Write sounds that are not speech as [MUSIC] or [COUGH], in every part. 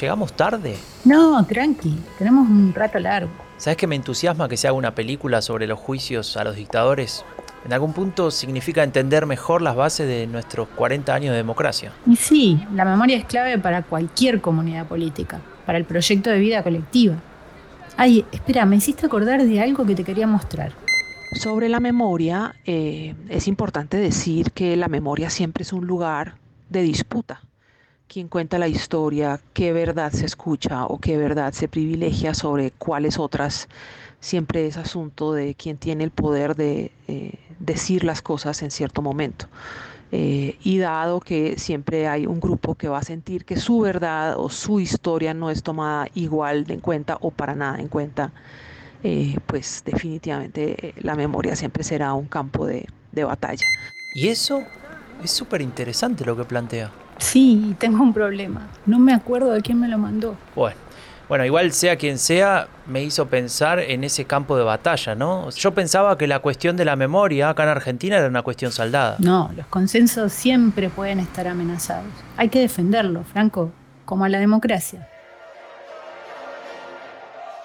¿Llegamos tarde? No, tranqui, tenemos un rato largo. ¿Sabes que me entusiasma que se haga una película sobre los juicios a los dictadores? En algún punto significa entender mejor las bases de nuestros 40 años de democracia. Y sí, la memoria es clave para cualquier comunidad política, para el proyecto de vida colectiva. Ay, espera, me hiciste acordar de algo que te quería mostrar. Sobre la memoria, eh, es importante decir que la memoria siempre es un lugar de disputa. Quien cuenta la historia, qué verdad se escucha o qué verdad se privilegia sobre cuáles otras, siempre es asunto de quien tiene el poder de eh, decir las cosas en cierto momento. Eh, y dado que siempre hay un grupo que va a sentir que su verdad o su historia no es tomada igual en cuenta o para nada en cuenta, eh, pues definitivamente eh, la memoria siempre será un campo de, de batalla. Y eso es súper interesante lo que plantea. Sí, tengo un problema. No me acuerdo de quién me lo mandó. Bueno, bueno, igual sea quien sea, me hizo pensar en ese campo de batalla, ¿no? Yo pensaba que la cuestión de la memoria acá en Argentina era una cuestión saldada. No, los consensos siempre pueden estar amenazados. Hay que defenderlo, Franco, como a la democracia.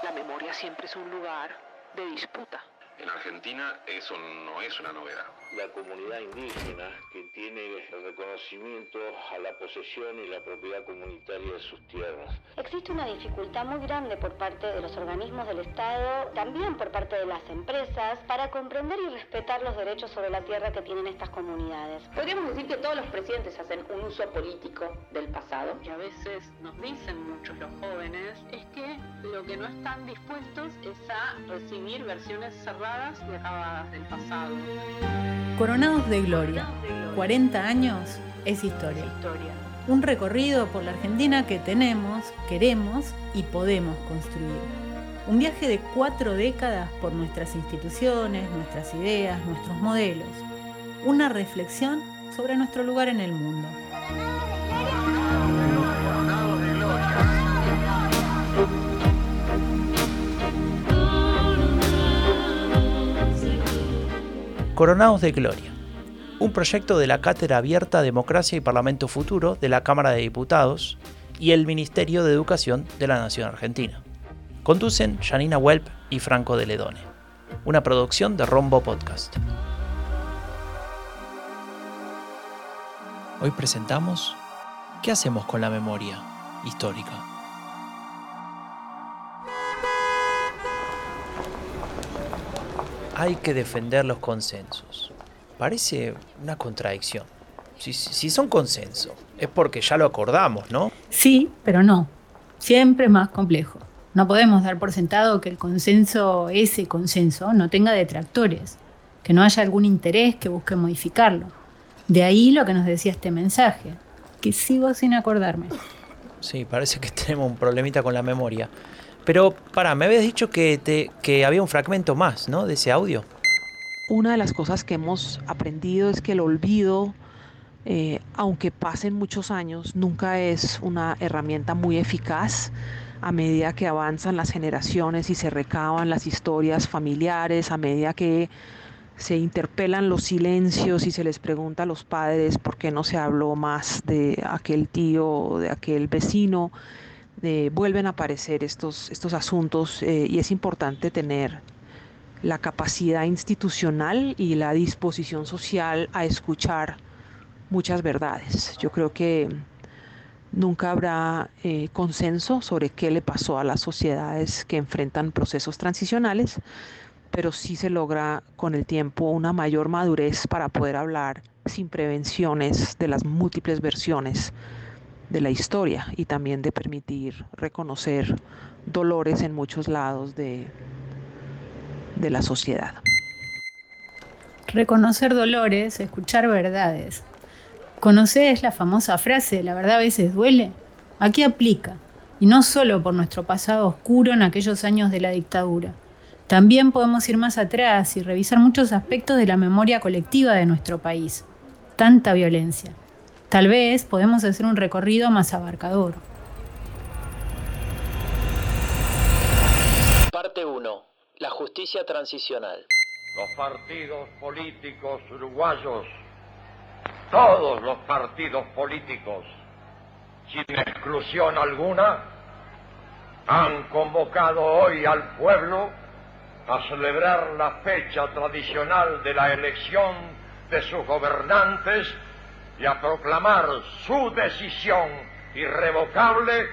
La memoria siempre es un lugar de disputa. En Argentina eso no es una novedad. La comunidad indígena que tiene el reconocimiento a la posesión y la propiedad comunitaria de sus tierras. Existe una dificultad muy grande por parte de los organismos del Estado, también por parte de las empresas, para comprender y respetar los derechos sobre la tierra que tienen estas comunidades. Podríamos decir que todos los presidentes hacen un uso político del pasado. Y a veces nos dicen muchos los jóvenes es que lo que no están dispuestos es a recibir versiones cerradas y acabadas del pasado. Coronados de Gloria. 40 años es historia. Un recorrido por la Argentina que tenemos, queremos y podemos construir. Un viaje de cuatro décadas por nuestras instituciones, nuestras ideas, nuestros modelos. Una reflexión sobre nuestro lugar en el mundo. Coronados de Gloria, un proyecto de la Cátedra Abierta Democracia y Parlamento Futuro de la Cámara de Diputados y el Ministerio de Educación de la Nación Argentina. Conducen Janina Welp y Franco de Ledone. Una producción de Rombo Podcast. Hoy presentamos ¿Qué hacemos con la memoria histórica? Hay que defender los consensos. Parece una contradicción. Si, si son consensos, es porque ya lo acordamos, ¿no? Sí, pero no. Siempre es más complejo. No podemos dar por sentado que el consenso, ese consenso, no tenga detractores, que no haya algún interés que busque modificarlo. De ahí lo que nos decía este mensaje, que sigo sin acordarme. Sí, parece que [LAUGHS] tenemos un problemita con la memoria. Pero, para, me habías dicho que, te, que había un fragmento más, ¿no? De ese audio. Una de las cosas que hemos aprendido es que el olvido, eh, aunque pasen muchos años, nunca es una herramienta muy eficaz a medida que avanzan las generaciones y se recaban las historias familiares, a medida que se interpelan los silencios y se les pregunta a los padres por qué no se habló más de aquel tío o de aquel vecino. Vuelven a aparecer estos, estos asuntos eh, y es importante tener la capacidad institucional y la disposición social a escuchar muchas verdades. Yo creo que nunca habrá eh, consenso sobre qué le pasó a las sociedades que enfrentan procesos transicionales, pero sí se logra con el tiempo una mayor madurez para poder hablar sin prevenciones de las múltiples versiones de la historia y también de permitir reconocer dolores en muchos lados de, de la sociedad. Reconocer dolores, escuchar verdades. ¿Conoces la famosa frase, la verdad a veces duele? Aquí aplica, y no solo por nuestro pasado oscuro en aquellos años de la dictadura. También podemos ir más atrás y revisar muchos aspectos de la memoria colectiva de nuestro país. Tanta violencia. Tal vez podemos hacer un recorrido más abarcador. Parte 1. La justicia transicional. Los partidos políticos uruguayos, todos los partidos políticos, sin exclusión alguna, han convocado hoy al pueblo a celebrar la fecha tradicional de la elección de sus gobernantes y a proclamar su decisión irrevocable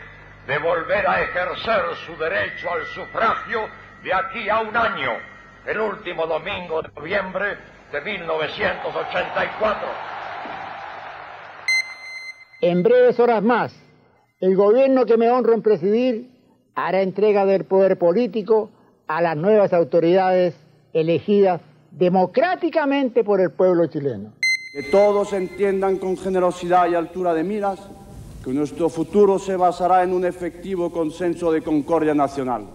de volver a ejercer su derecho al sufragio de aquí a un año, el último domingo de noviembre de 1984. En breves horas más, el gobierno que me honro en presidir hará entrega del poder político a las nuevas autoridades elegidas democráticamente por el pueblo chileno. Que todos entiendan con generosidad y altura de miras que nuestro futuro se basará en un efectivo consenso de concordia nacional.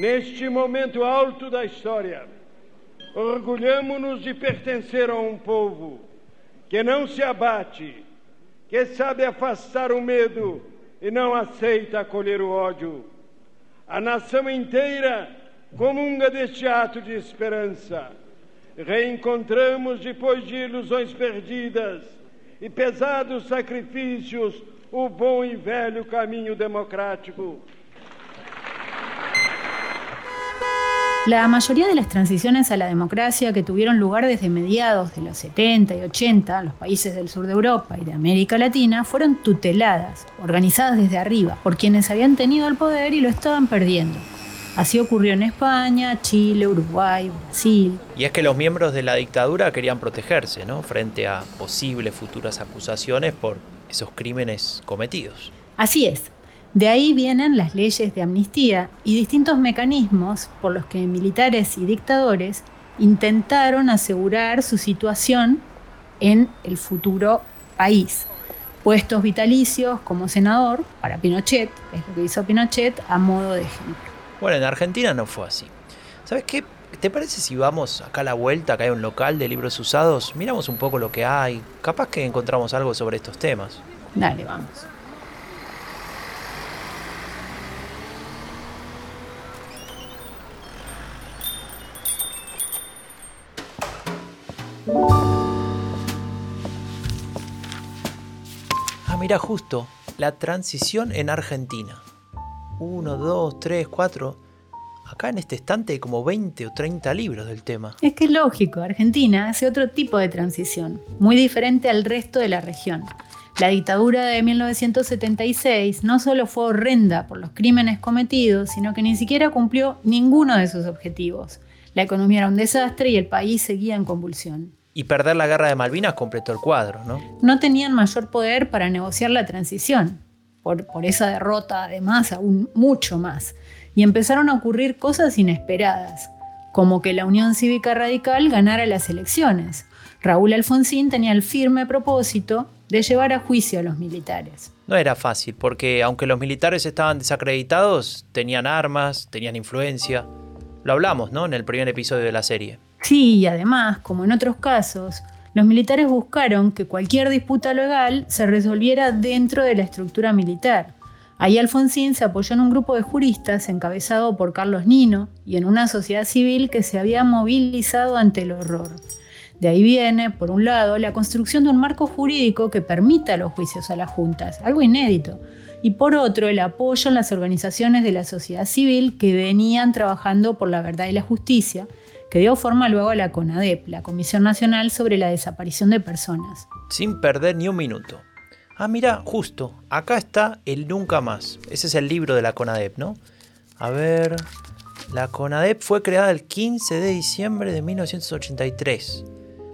Neste momento alto da história, orgulhamos-nos de pertencer a um povo que não se abate, que sabe afastar o medo e não aceita acolher o ódio. A nação inteira comunga deste ato de esperança. Reencontramos, depois de ilusões perdidas e pesados sacrifícios, o bom y velho camino democrático. La mayoría de las transiciones a la democracia que tuvieron lugar desde mediados de los 70 y 80 en los países del sur de Europa y de América Latina fueron tuteladas, organizadas desde arriba, por quienes habían tenido el poder y lo estaban perdiendo. Así ocurrió en España, Chile, Uruguay, Brasil. Y es que los miembros de la dictadura querían protegerse, ¿no? Frente a posibles futuras acusaciones por esos crímenes cometidos. Así es. De ahí vienen las leyes de amnistía y distintos mecanismos por los que militares y dictadores intentaron asegurar su situación en el futuro país. Puestos vitalicios como senador para Pinochet, es lo que hizo Pinochet, a modo de ejemplo. Bueno, en Argentina no fue así. ¿Sabes qué? ¿Te parece si vamos acá a la vuelta, acá hay un local de libros usados? Miramos un poco lo que hay. Capaz que encontramos algo sobre estos temas. Dale, vamos. Ah, mira, justo. La transición en Argentina. Uno, dos, tres, cuatro acá en este estante hay como 20 o 30 libros del tema. Es que es lógico, Argentina hace otro tipo de transición, muy diferente al resto de la región. La dictadura de 1976 no solo fue horrenda por los crímenes cometidos, sino que ni siquiera cumplió ninguno de sus objetivos. La economía era un desastre y el país seguía en convulsión. Y perder la guerra de Malvinas completó el cuadro, ¿no? No tenían mayor poder para negociar la transición. Por, por esa derrota, además, aún mucho más y empezaron a ocurrir cosas inesperadas, como que la Unión Cívica Radical ganara las elecciones. Raúl Alfonsín tenía el firme propósito de llevar a juicio a los militares. No era fácil, porque aunque los militares estaban desacreditados, tenían armas, tenían influencia. Lo hablamos, ¿no? En el primer episodio de la serie. Sí, y además, como en otros casos, los militares buscaron que cualquier disputa legal se resolviera dentro de la estructura militar. Ahí Alfonsín se apoyó en un grupo de juristas encabezado por Carlos Nino y en una sociedad civil que se había movilizado ante el horror. De ahí viene, por un lado, la construcción de un marco jurídico que permita los juicios a las juntas, algo inédito, y por otro, el apoyo en las organizaciones de la sociedad civil que venían trabajando por la verdad y la justicia, que dio forma luego a la CONADEP, la Comisión Nacional sobre la Desaparición de Personas. Sin perder ni un minuto. Ah, mira, justo, acá está el Nunca Más. Ese es el libro de la CONADEP, ¿no? A ver, la CONADEP fue creada el 15 de diciembre de 1983.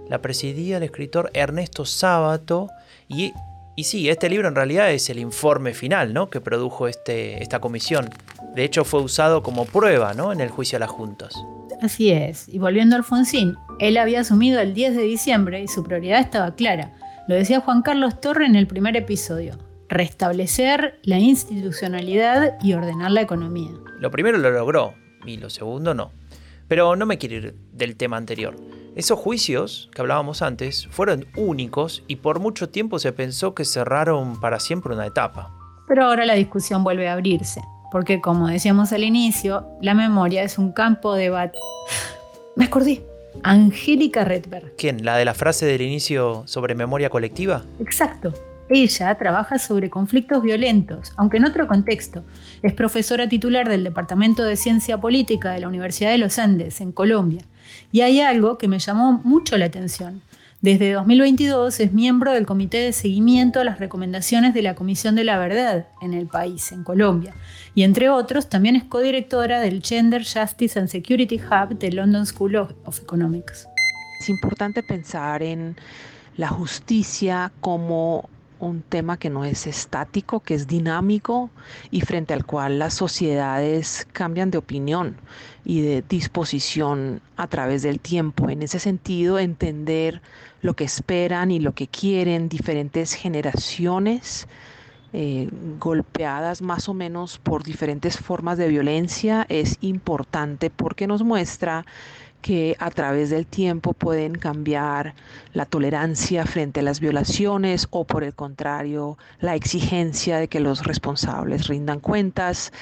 La presidía el escritor Ernesto Sábato y, y sí, este libro en realidad es el informe final, ¿no? Que produjo este, esta comisión. De hecho fue usado como prueba, ¿no? En el juicio a las juntas. Así es, y volviendo a Alfonsín, él había asumido el 10 de diciembre y su prioridad estaba clara lo decía Juan Carlos Torre en el primer episodio. Restablecer la institucionalidad y ordenar la economía. Lo primero lo logró y lo segundo no. Pero no me quiero ir del tema anterior. Esos juicios que hablábamos antes fueron únicos y por mucho tiempo se pensó que cerraron para siempre una etapa. Pero ahora la discusión vuelve a abrirse, porque como decíamos al inicio, la memoria es un campo de debate. Me acordé. Angélica Redberg. ¿Quién? ¿La de la frase del inicio sobre memoria colectiva? Exacto. Ella trabaja sobre conflictos violentos, aunque en otro contexto. Es profesora titular del Departamento de Ciencia Política de la Universidad de los Andes, en Colombia. Y hay algo que me llamó mucho la atención. Desde 2022 es miembro del Comité de Seguimiento a las Recomendaciones de la Comisión de la Verdad en el país, en Colombia. Y entre otros, también es codirectora del Gender Justice and Security Hub de London School of Economics. Es importante pensar en la justicia como un tema que no es estático, que es dinámico y frente al cual las sociedades cambian de opinión y de disposición a través del tiempo. En ese sentido, entender lo que esperan y lo que quieren diferentes generaciones eh, golpeadas más o menos por diferentes formas de violencia es importante porque nos muestra que a través del tiempo pueden cambiar la tolerancia frente a las violaciones o por el contrario la exigencia de que los responsables rindan cuentas.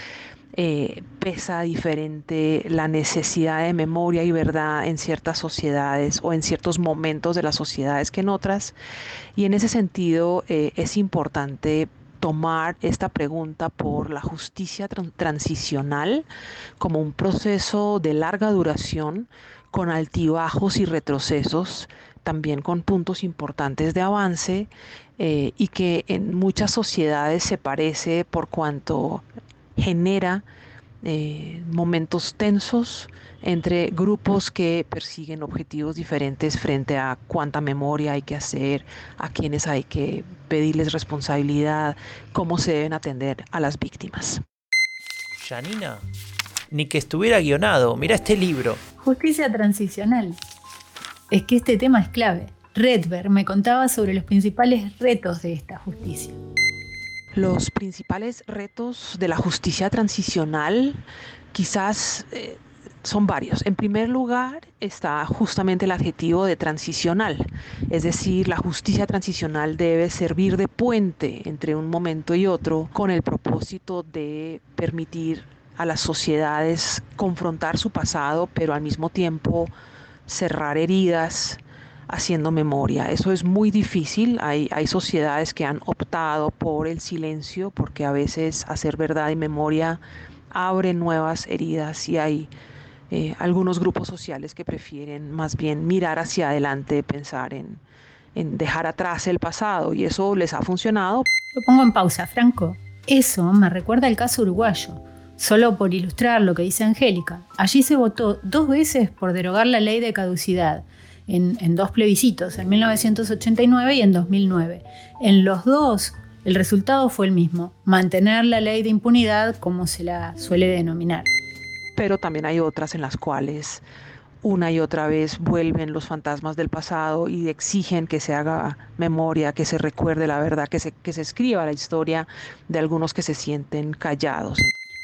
Eh, pesa diferente la necesidad de memoria y verdad en ciertas sociedades o en ciertos momentos de las sociedades que en otras. Y en ese sentido eh, es importante tomar esta pregunta por la justicia transicional como un proceso de larga duración, con altibajos y retrocesos, también con puntos importantes de avance eh, y que en muchas sociedades se parece por cuanto genera eh, momentos tensos entre grupos que persiguen objetivos diferentes frente a cuánta memoria hay que hacer, a quienes hay que pedirles responsabilidad, cómo se deben atender a las víctimas. Janina, ni que estuviera guionado, mira este libro. Justicia transicional. Es que este tema es clave. Redberg me contaba sobre los principales retos de esta justicia. Los principales retos de la justicia transicional quizás eh, son varios. En primer lugar está justamente el adjetivo de transicional, es decir, la justicia transicional debe servir de puente entre un momento y otro con el propósito de permitir a las sociedades confrontar su pasado, pero al mismo tiempo cerrar heridas, haciendo memoria. Eso es muy difícil. Hay, hay sociedades que han optado por el silencio porque a veces hacer verdad y memoria abre nuevas heridas y hay eh, algunos grupos sociales que prefieren más bien mirar hacia adelante, pensar en, en dejar atrás el pasado y eso les ha funcionado. Lo pongo en pausa, Franco. Eso me recuerda al caso uruguayo. Solo por ilustrar lo que dice Angélica, allí se votó dos veces por derogar la ley de caducidad, en, en, dos plebiscitos, en 1989 y en 2009. En los dos, el resultado fue el mismo, mantener la ley de impunidad como se la suele denominar pero también hay otras en las cuales una y otra vez vuelven los fantasmas del pasado y exigen que se haga memoria, que se recuerde la verdad, que se, que se escriba la historia de algunos que se sienten callados.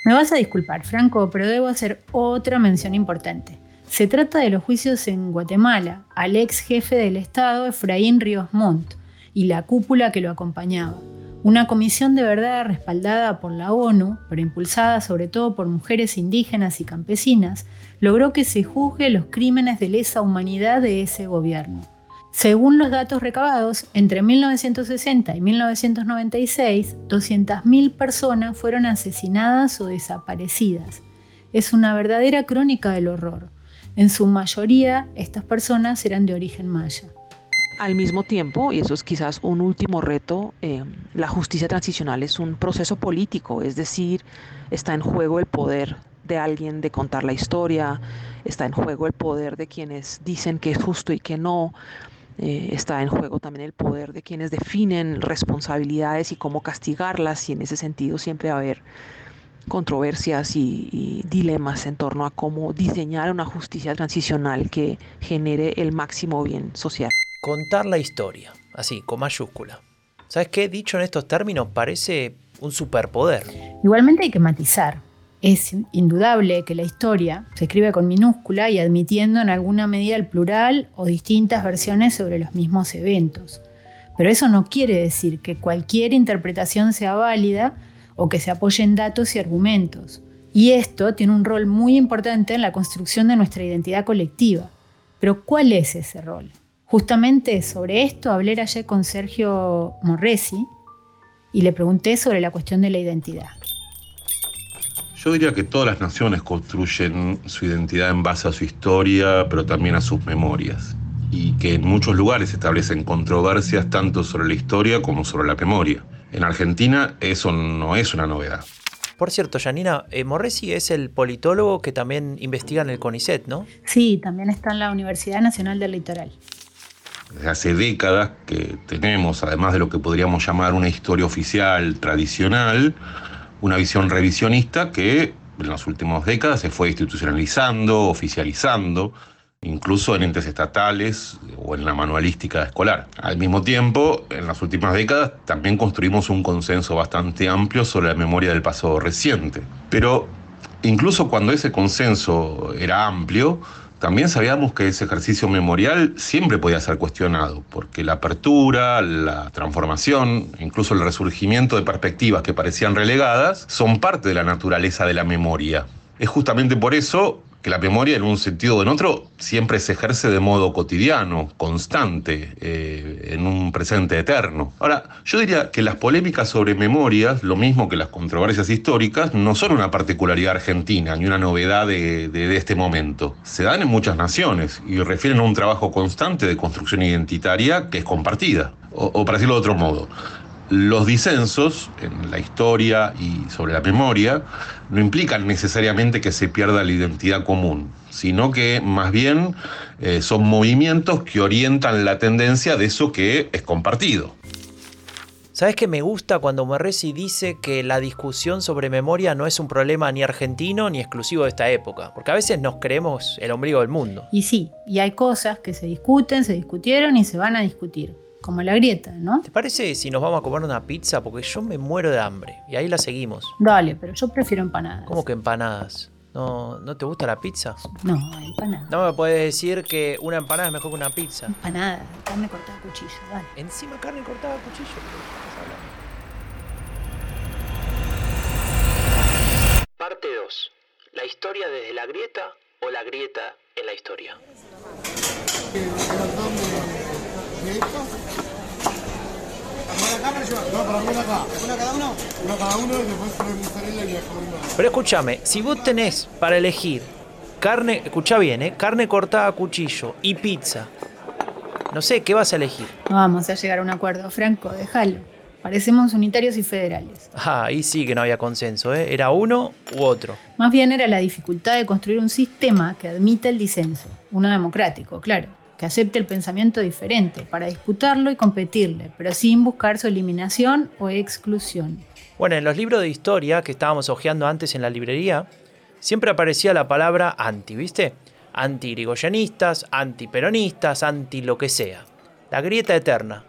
Me vas a disculpar, Franco, pero debo hacer otra mención importante. Se trata de los juicios en Guatemala al ex jefe del Estado, Efraín Ríos Montt, y la cúpula que lo acompañaba. Una comisión de verdad respaldada por la ONU, pero impulsada sobre todo por mujeres indígenas y campesinas, logró que se juzgue los crímenes de lesa humanidad de ese gobierno. Según los datos recabados, entre 1960 y 1996, 200.000 personas fueron asesinadas o desaparecidas. Es una verdadera crónica del horror. En su mayoría, estas personas eran de origen maya. Al mismo tiempo, y eso es quizás un último reto, eh, la justicia transicional es un proceso político, es decir, está en juego el poder de alguien de contar la historia, está en juego el poder de quienes dicen que es justo y que no, eh, está en juego también el poder de quienes definen responsabilidades y cómo castigarlas y en ese sentido siempre va a haber controversias y, dilemas en torno a cómo diseñar una justicia transicional que genere el máximo bien social contar la historia, así, con mayúscula. ¿Sabes qué? Dicho en estos términos, parece un superpoder. Igualmente hay que matizar. Es indudable que la historia se escribe con minúscula y admitiendo en alguna medida el plural o distintas versiones sobre los mismos eventos. Pero eso no quiere decir que cualquier interpretación sea válida o que se apoye en datos y argumentos. Y esto tiene un rol muy importante en la construcción de nuestra identidad colectiva. Pero ¿cuál es ese rol? Justamente sobre esto hablé ayer con Sergio Morresi y le pregunté sobre la cuestión de la identidad. Yo diría que todas las naciones construyen su identidad en base a su historia, pero también a sus memorias. Y que en muchos lugares se establecen controversias tanto sobre la historia como sobre la memoria. En Argentina eso no es una novedad. Por cierto, Janina, eh, Morresi es el politólogo que también investiga en el CONICET, ¿no? Sí, también está en la Universidad Nacional del Litoral. Desde hace décadas que tenemos, además de lo que podríamos llamar una historia oficial tradicional, una visión revisionista que en las últimas décadas se fue institucionalizando, oficializando, incluso en entes estatales o en la manualística escolar. Al mismo tiempo, en las últimas décadas también construimos un consenso bastante amplio sobre la memoria del pasado reciente. Pero incluso cuando ese consenso era amplio, también sabíamos que ese ejercicio memorial siempre podía ser cuestionado, porque la apertura, la transformación, incluso el resurgimiento de perspectivas que parecían relegadas, son parte de la naturaleza de la memoria. Es justamente por eso que la memoria en un sentido o en otro siempre se ejerce de modo cotidiano, constante, eh, en un presente eterno. Ahora, yo diría que las polémicas sobre memorias, lo mismo que las controversias históricas, no son una particularidad argentina ni una novedad de, este momento. Se dan en muchas naciones y refieren a un trabajo constante de construcción identitaria que es compartida. O, o para decirlo de otro modo, los disensos en la historia y sobre la memoria no implican necesariamente que se pierda la identidad común, sino que más bien eh, son movimientos que orientan la tendencia de eso que es compartido. ¿Sabes que me gusta cuando Morresi dice que la discusión sobre memoria no es un problema ni argentino ni exclusivo de esta época? Porque a veces nos creemos el ombligo del mundo. Y sí, y hay cosas que se discuten, se discutieron y se van a discutir como la grieta, ¿no? ¿Te parece si nos vamos a comer una pizza? Porque yo me muero de hambre. Y ahí la seguimos. Dale, pero yo prefiero empanadas. ¿Cómo que empanadas? ¿No, ¿No te gusta la pizza? No, empanadas. No me puedes decir que una empanada es mejor que una pizza. Empanada, carne cortada a cuchillo, dale. Encima carne cortada a cuchillo. Parte 2. ¿La historia desde la grieta o la grieta en la historia? Pero escúchame, si vos tenés para elegir carne, escucha bien, ¿eh? carne cortada a cuchillo y pizza, no sé, ¿qué vas a elegir? No vamos a llegar a un acuerdo, Franco, déjalo. Parecemos unitarios y federales. Ah, ahí sí que no había consenso, ¿eh? Era uno u otro. Más bien era la dificultad de construir un sistema que admita el disenso, uno democrático, claro que acepte el pensamiento diferente para disputarlo y competirle, pero sin buscar su eliminación o exclusión. Bueno, en los libros de historia que estábamos hojeando antes en la librería, siempre aparecía la palabra anti, ¿viste? Anti-irigoyenistas, anti-peronistas, anti lo que sea. La grieta eterna.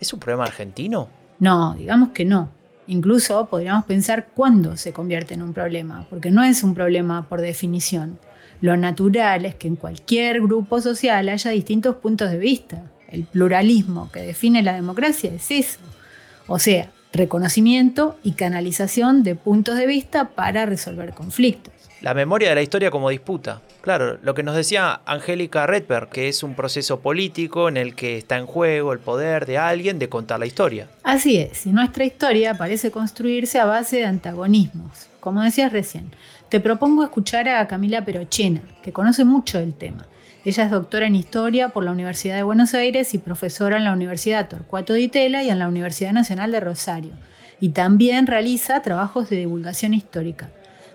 ¿Es un problema argentino? No, digamos que no. Incluso podríamos pensar cuándo se convierte en un problema, porque no es un problema por definición. Lo natural es que en cualquier grupo social haya distintos puntos de vista. El pluralismo que define la democracia es eso. O sea, reconocimiento y canalización de puntos de vista para resolver conflictos. La memoria de la historia como disputa. Claro, lo que nos decía Angélica Redberg, que es un proceso político en el que está en juego el poder de alguien de contar la historia. Así es, y nuestra historia parece construirse a base de antagonismos, como decías recién. Te propongo escuchar a Camila Perochena, que conoce mucho del tema. Ella es doctora en Historia por la Universidad de Buenos Aires y profesora en la Universidad Torcuato Di Tella y en la Universidad Nacional de Rosario. Y también realiza trabajos de divulgación histórica.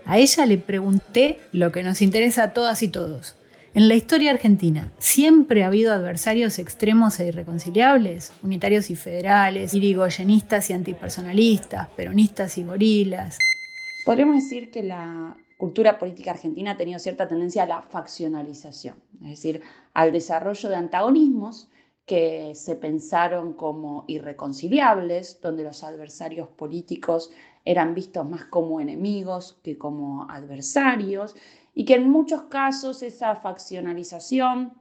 A ella le pregunté lo que nos interesa a todas y todos. En la historia argentina, ¿siempre ha habido adversarios extremos e irreconciliables? Unitarios y federales, irigoyenistas y antipersonalistas, peronistas y gorilas. Podríamos decir que la cultura política argentina ha tenido cierta tendencia a la faccionalización, es decir, al desarrollo de antagonismos que se pensaron como irreconciliables, donde los adversarios políticos eran vistos más como enemigos que como adversarios, y que en muchos casos esa faccionalización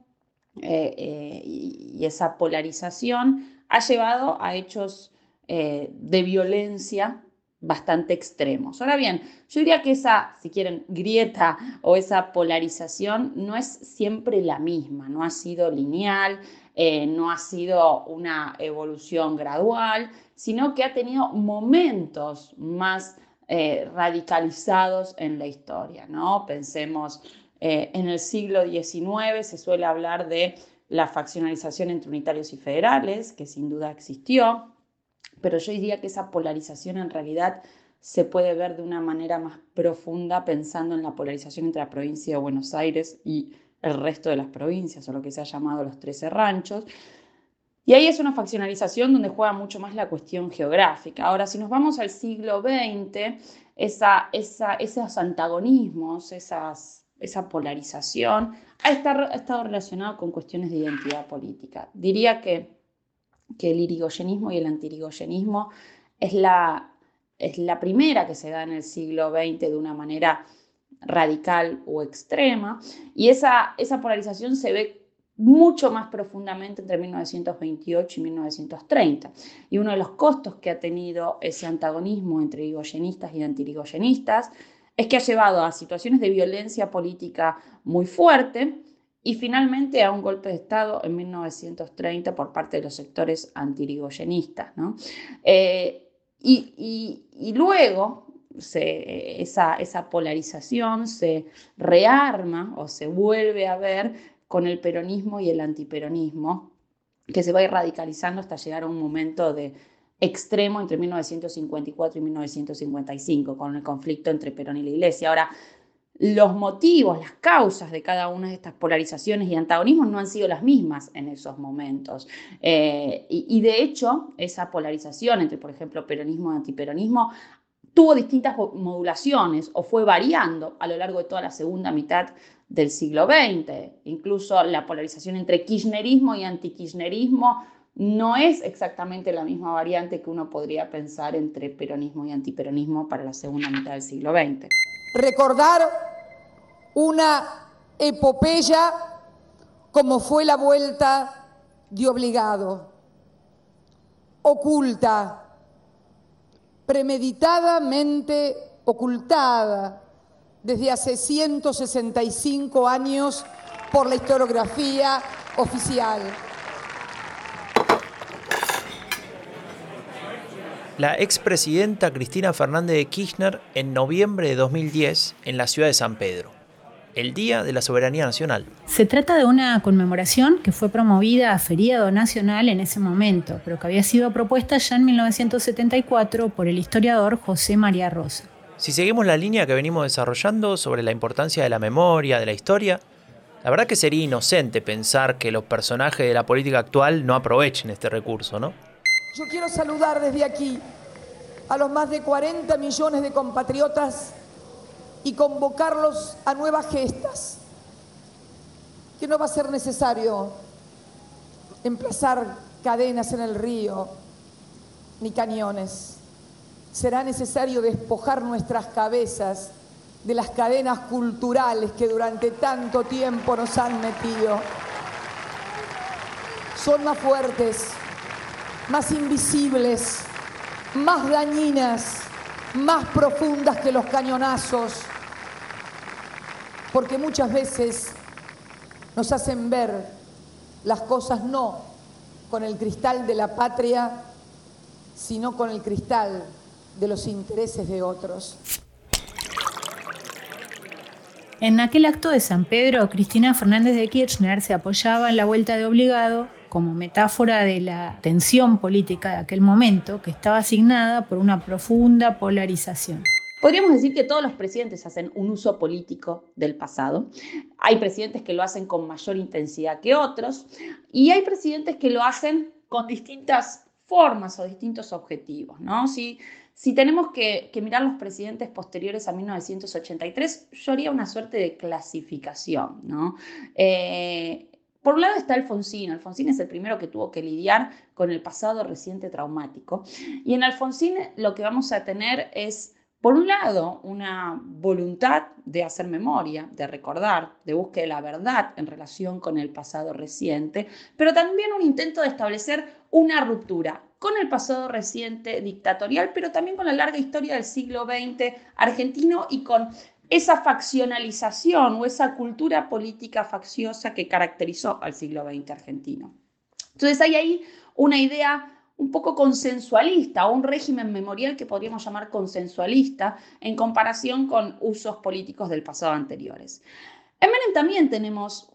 eh, eh, y esa polarización ha llevado a hechos eh, de violencia bastante extremos. Ahora bien, yo diría que esa, si quieren, grieta o esa polarización no es siempre la misma, no ha sido lineal, eh, no ha sido una evolución gradual, sino que ha tenido momentos más eh, radicalizados en la historia. ¿no? Pensemos eh, en el siglo XIX, se suele hablar de la faccionalización entre unitarios y federales, que sin duda existió, pero yo diría que esa polarización en realidad se puede ver de una manera más profunda pensando en la polarización entre la provincia de Buenos Aires y el resto de las provincias, o lo que se ha llamado los 13 ranchos. Y ahí es una faccionalización donde juega mucho más la cuestión geográfica. Ahora, si nos vamos al siglo XX, esa, esos antagonismos, esas, esa polarización, ha estado, relacionado con cuestiones de identidad política. Diría que, que el irigoyenismo y el antirigoyenismo es la, es la primera que se da en el siglo XX de una manera radical o extrema, y esa, esa polarización se ve mucho más profundamente entre 1928 y 1930. Y uno de los costos que ha tenido ese antagonismo entre irigoyenistas y antirigoyenistas es que ha llevado a situaciones de violencia política muy fuerte y finalmente a un golpe de Estado en 1930 por parte de los sectores antirigoyenistas. ¿no? Eh, y, luego se, esa, esa polarización se rearma o se vuelve a ver con el peronismo y el antiperonismo, que se va a ir radicalizando hasta llegar a un momento de extremo entre 1954 y 1955, con el conflicto entre Perón y la Iglesia. Ahora, los motivos, las causas de cada una de estas polarizaciones y antagonismos no han sido las mismas en esos momentos. Eh, y, y, de hecho, esa polarización entre, por ejemplo, peronismo y antiperonismo tuvo distintas modulaciones o fue variando a lo largo de toda la segunda mitad del siglo XX. Incluso la polarización entre kirchnerismo y antikirchnerismo no es exactamente la misma variante que uno podría pensar entre peronismo y antiperonismo para la segunda mitad del siglo XX. Recordar una epopeya como fue la vuelta de obligado, oculta, premeditadamente ocultada desde hace 165 años por la historiografía oficial. La expresidenta Cristina Fernández de Kirchner en noviembre de 2010 en la ciudad de San Pedro, el Día de la Soberanía Nacional. Se trata de una conmemoración que fue promovida a feriado nacional en ese momento, pero que había sido propuesta ya en 1974 por el historiador José María Rosa. Si seguimos la línea que venimos desarrollando sobre la importancia de la memoria, de la historia, la verdad que sería inocente pensar que los personajes de la política actual no aprovechen este recurso, ¿no? Yo quiero saludar desde aquí a los más de 40 millones de compatriotas y convocarlos a nuevas gestas, que no va a ser necesario emplazar cadenas en el río ni cañones será necesario despojar nuestras cabezas de las cadenas culturales que durante tanto tiempo nos han metido. Son más fuertes, más invisibles, más dañinas, más profundas que los cañonazos, porque muchas veces nos hacen ver las cosas no con el cristal de la patria, sino con el cristal de los intereses de otros. En aquel acto de San Pedro, Cristina Fernández de Kirchner se apoyaba en la vuelta de obligado como metáfora de la tensión política de aquel momento que estaba asignada por una profunda polarización. Podríamos decir que todos los presidentes hacen un uso político del pasado. Hay presidentes que lo hhacen con mayor intensidad que otros y hay presidentes que lo hacen con distintas formas o distintos objetivos. ¿no? Si si tenemos que, mirar los presidentes posteriores a 1983, yo haría una suerte de clasificación. ¿no? Eh, por un lado está Alfonsín. Alfonsín es el primero que tuvo que lidiar con el pasado reciente traumático. Y en Alfonsín lo que vamos a tener es, por un lado, una voluntad de hacer memoria, de recordar, de búsqueda de la verdad en relación con el pasado reciente, pero también un intento de establecer una ruptura con el pasado reciente dictatorial, pero también con la larga historia del siglo XX argentino y con esa faccionalización o esa cultura política facciosa que caracterizó al siglo XX argentino. Entonces hay ahí una idea un poco consensualista o un régimen memorial que podríamos llamar consensualista en comparación con usos políticos del pasado anteriores. En Menem también tenemos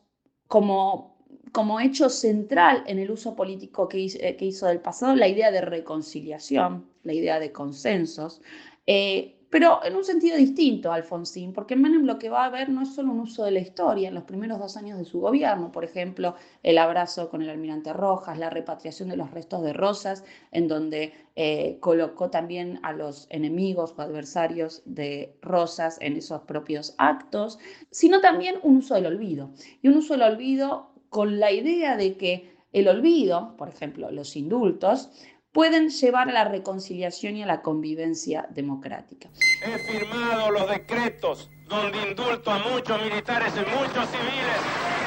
como, como hecho central en el uso político que hizo, hizo del pasado la idea de reconciliación, la idea de consensos. Eh, pero en un sentido distinto, Alfonsín, porque Menem lo que va a ver no es solo un uso de la historia en los primeros dos años de su gobierno, por ejemplo, el abrazo con el almirante Rojas, la repatriación de los restos de Rosas, en donde eh, colocó también a los enemigos o adversarios de Rosas en esos propios actos, sino también un uso del olvido. Y un uso del olvido con la idea de que el olvido, por ejemplo, los indultos, pueden llevar a la reconciliación y a la convivencia democrática. He firmado los decretos donde indulto a muchos militares y muchos civiles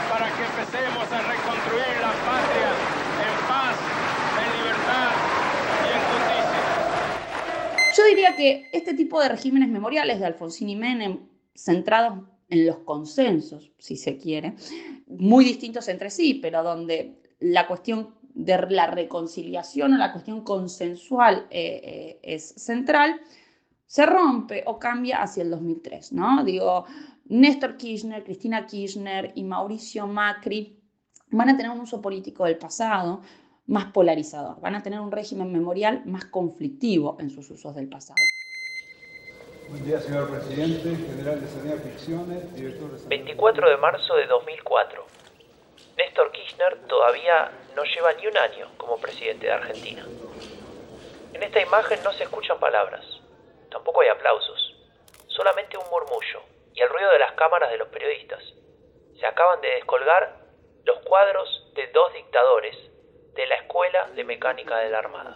para que empecemos a reconstruir la patria en paz, en libertad y en justicia. Yo diría que este tipo de regímenes memoriales de Alfonsín y Menem, centrados en los consensos, si se quiere, muy distintos entre sí, pero donde la cuestión de la reconciliación o la cuestión consensual eh, eh, es central, se rompe o cambia hacia el 2003, ¿no? Digo, Néstor Kirchner, Cristina Kirchner y Mauricio Macri van a tener un uso político del pasado más polarizador, van a tener un régimen memorial más conflictivo en sus usos del pasado. Buen día, señor presidente, general de Sanidad Ficciones, director de... 24 de marzo de 2004. Néstor Kirchner todavía no lleva ni un año como presidente de Argentina. En esta imagen no se escuchan palabras, tampoco hay aplausos, solamente un murmullo y el ruido de las cámaras de los periodistas. Se acaban de descolgar los cuadros de dos dictadores de la Escuela de Mecánica de la Armada.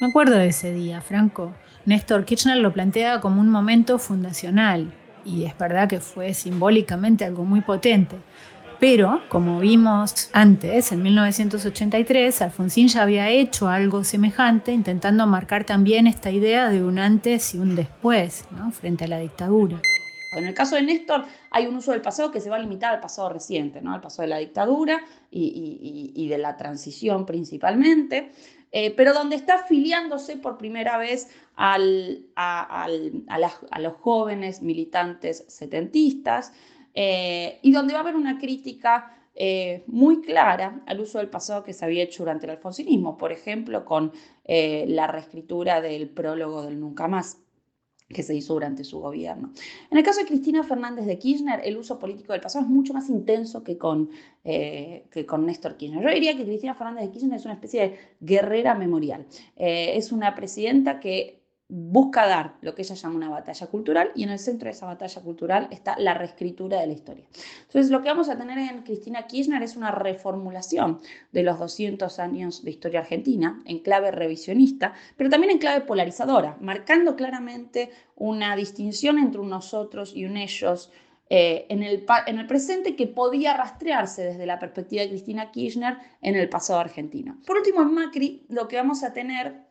Me acuerdo de ese día, Franco. Néstor Kirchner lo plantea como un momento fundacional y es verdad que fue simbólicamente algo muy potente. Pero, como vimos antes, en 1983, Alfonsín ya había hecho algo semejante, intentando marcar también esta idea de un antes y un después frente a la dictadura. En el caso de Néstor hay un uso del pasado que se va a limitar al pasado reciente, al pasado de la dictadura y, de la transición principalmente, eh, pero donde está afiliándose por primera vez a, a los jóvenes militantes setentistas, eh, y donde va a haber una crítica eh, muy clara al uso del pasado que se había hecho durante el alfonsinismo, por ejemplo, con eh, la reescritura del prólogo del Nunca Más que se hizo durante su gobierno. En el caso de Cristina Fernández de Kirchner, el uso político del pasado es mucho más intenso que con, que con Néstor Kirchner. Yo diría que Cristina Fernández de Kirchner es una especie de guerrera memorial. es una presidenta que busca dar lo que ella llama una batalla cultural y en el centro de esa batalla cultural está la reescritura de la historia. Entonces lo que vamos a tener en Cristina Kirchner es una reformulación de los 200 años de historia argentina en clave revisionista, pero también en clave polarizadora, marcando claramente una distinción entre un nosotros y un ellos eh, en, el, en, el, presente que podía rastrearse desde la perspectiva de Cristina Kirchner en el pasado argentino. Por último, en Macri lo que vamos a tener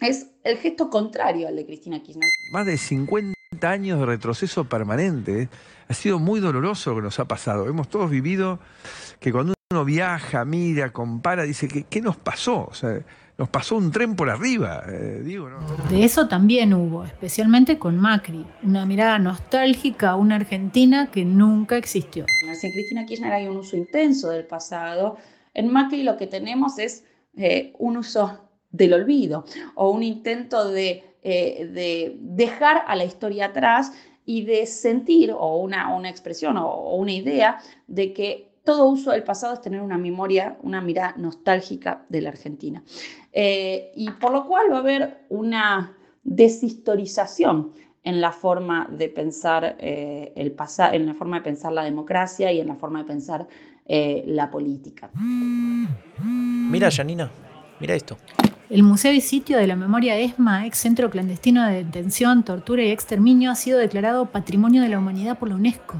es el gesto contrario al de Cristina Kirchner. Más de 50 años de retroceso permanente. Ha sido muy doloroso lo que nos ha pasado. Hemos todos vivido que cuando uno viaja, mira, compara, dice, ¿qué, qué nos pasó? O sea, nos pasó un tren por arriba, eh, digo, ¿no? De eso también hubo, especialmente con Macri, una mirada nostálgica a una Argentina que nunca existió. En Cristina Kirchner hay un uso intenso del pasado. En Macri lo que tenemos es eh, un uso del olvido o un intento de, eh, de, dejar a la historia atrás y de sentir o una, expresión o, una idea de que todo uso del pasado es tener una memoria, una mirada nostálgica de la Argentina. Eh, y por lo cual va a haber una deshistorización en la forma de pensar eh, el pasado, en la forma de pensar la democracia y en la forma de pensar la política. Mira, Janina, mira esto. El Museo y Sitio de la Memoria ESMA, ex centro clandestino de detención, tortura y exterminio, ha sido declarado Patrimonio de la Humanidad por la UNESCO.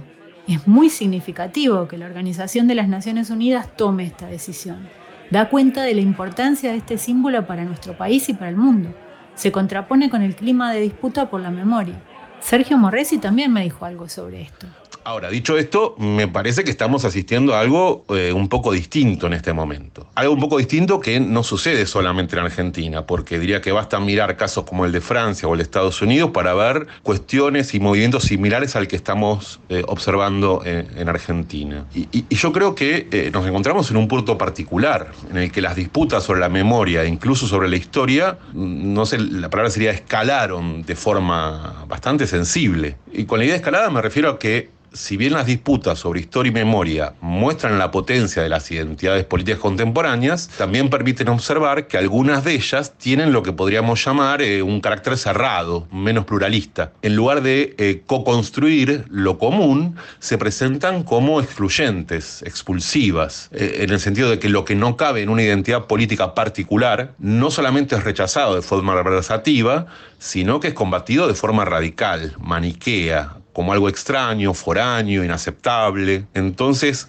Es muy significativo que la Organización de las Naciones Unidas tome esta decisión. Da cuenta de la importancia de este símbolo para nuestro país y para el mundo. Se contrapone con el clima de disputa por la memoria. Sergio Morresi también me dijo algo sobre esto. Ahora, dicho esto, me parece que estamos asistiendo a algo eh, un poco distinto en este momento. Algo un poco distinto que no sucede solamente en Argentina, porque diría que basta mirar casos como el de Francia o el de Estados Unidos para ver cuestiones y movimientos similares al que estamos eh, observando en, Argentina. Y, yo creo que eh, nos encontramos en un punto particular, en el que las disputas sobre la memoria incluso sobre la historia, mm, no sé, la palabra sería escalaron de forma bastante sensible. Y con la idea de escalada me refiero a que si bien las disputas sobre historia y memoria muestran la potencia de las identidades políticas contemporáneas, también permiten observar que algunas de ellas tienen lo que podríamos llamar eh, un carácter cerrado, menos pluralista. En lugar de eh, co-construir lo común, se presentan como excluyentes, expulsivas, eh, en el sentido de que lo que no cabe en una identidad política particular no solamente es rechazado de forma reversativa, sino que es combatido de forma radical, maniquea, como algo extraño, foráneo, inaceptable. Entonces,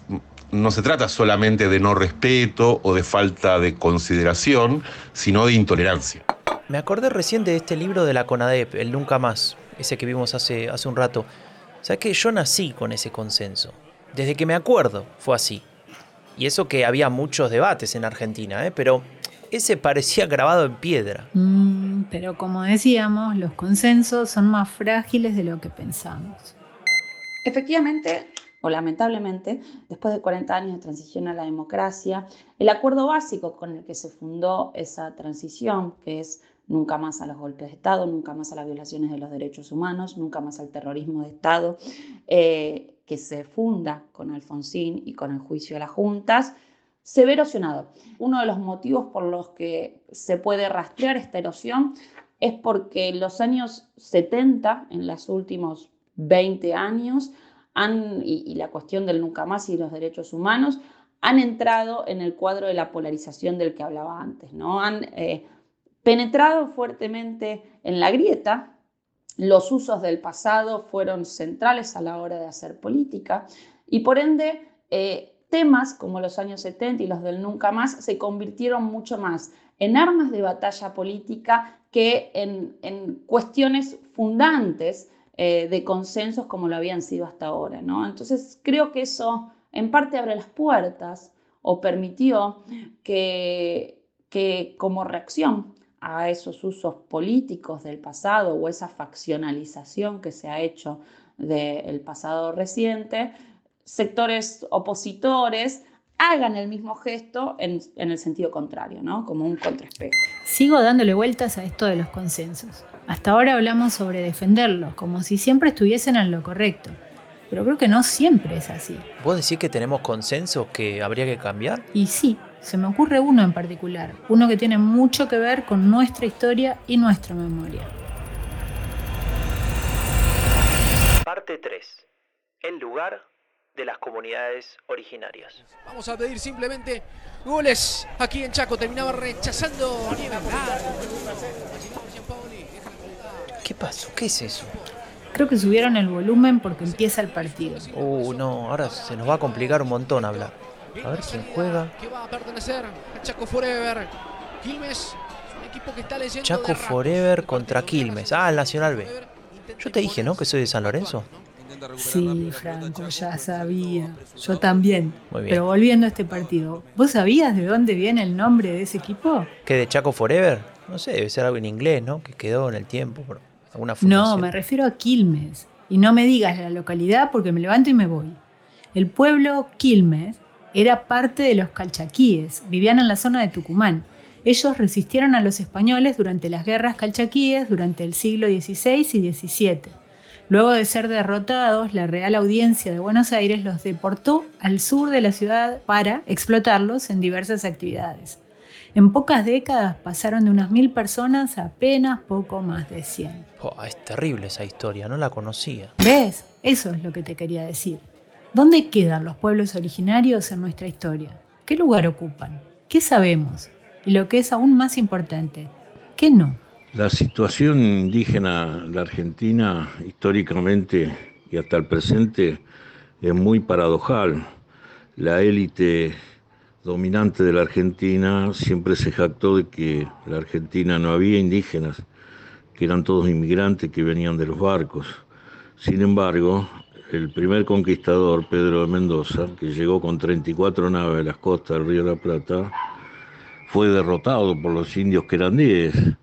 no se trata solamente de no respeto o de falta de consideración, sino de intolerancia. Me acordé recién de este libro de la CONADEP, el Nunca Más, ese que vimos hace, hace un rato. ¿Sabes que yo nací con ese consenso? Desde que me acuerdo fue así. Y eso que había muchos debates en Argentina, ¿eh? pero ese parecía grabado en piedra. Mm, pero como decíamos, los consensos son más frágiles de lo que pensamos. Efectivamente, o lamentablemente, después de 40 años de transición a la democracia, el acuerdo básico con el que se fundó esa transición, que es nunca más a los golpes de Estado, nunca más a las violaciones de los derechos humanos, nunca más al terrorismo de Estado, eh, que se funda con Alfonsín y con el juicio de las juntas, se ve erosionado. Uno de los motivos por los que se puede rastrear esta erosión es porque en los años 70, en los últimos 20 años, han, y, la cuestión del nunca más y los derechos humanos han entrado en el cuadro de la polarización del que hablaba antes, ¿no? Han eh, penetrado fuertemente en la grieta, los usos del pasado fueron centrales a la hora de hacer política y por ende eh, temas como los años 70 y los del nunca más se convirtieron mucho más en armas de batalla política que en, cuestiones fundantes eh, de consensos como lo habían sido hasta ahora. ¿no? Entonces creo que eso en parte abre las puertas o permitió que, que como reacción a esos usos políticos del pasado o esa faccionalización que se ha hecho del pasado reciente, sectores opositores hagan el mismo gesto en, el sentido contrario, ¿no? Como un contraespejo. Sigo dándole vueltas a esto de los consensos. Hasta ahora hablamos sobre defenderlos, como si siempre estuviesen en lo correcto. Pero creo que no siempre es así. ¿Vos decís que tenemos consensos que habría que cambiar? Y sí, se me ocurre uno en particular, uno que tiene mucho que ver con nuestra historia y nuestra memoria. Parte 3. El lugar de las comunidades originarias. Vamos a pedir simplemente goles. Aquí en Chaco terminaba rechazando ¿Qué pasó? ¿Qué es eso? Creo que subieron el volumen porque empieza el partido. Uh, no, ahora se nos va a complicar un montón hablar. A ver quién juega. Que va a pertenecer a Chaco Forever. Quilmes, un equipo que está leyendo Chaco Forever contra Quilmes. Ah, el Nacional B. Yo te dije, ¿no? Que soy de San Lorenzo. Sí, Franco, ya sabía. Yo también. Pero volviendo a este partido, ¿vos sabías de dónde viene el nombre de ese equipo? ¿Que de Chaco Forever? No sé, debe ser algo en inglés, ¿no? Que quedó en el tiempo. Por alguna no, me refiero a Quilmes. Y no me digas la localidad porque me levanto y me voy. El pueblo Quilmes era parte de los calchaquíes, vivían en la zona de Tucumán. Ellos resistieron a los españoles durante las guerras calchaquíes durante el siglo XVI y XVII. Luego de ser derrotados, la Real Audiencia de Buenos Aires los deportó al sur de la ciudad para explotarlos en diversas actividades. En pocas décadas pasaron de unas mil personas a apenas poco más de 100. es terrible esa historia, no la conocía. ¿Ves? Eso es lo que te quería decir. ¿Dónde quedan los pueblos originarios en nuestra historia? ¿Qué lugar ocupan? ¿Qué sabemos? Y lo que es aún más importante, ¿qué no? La situación indígena de Argentina históricamente y hasta el presente es muy paradojal. La élite dominante de la Argentina siempre se jactó de que la Argentina no había indígenas, que eran todos inmigrantes que venían de los barcos. Sin embargo, el primer conquistador, Pedro de Mendoza, que llegó con 34 naves a las costas del Río de la Plata, fue derrotado por los indios que eran 10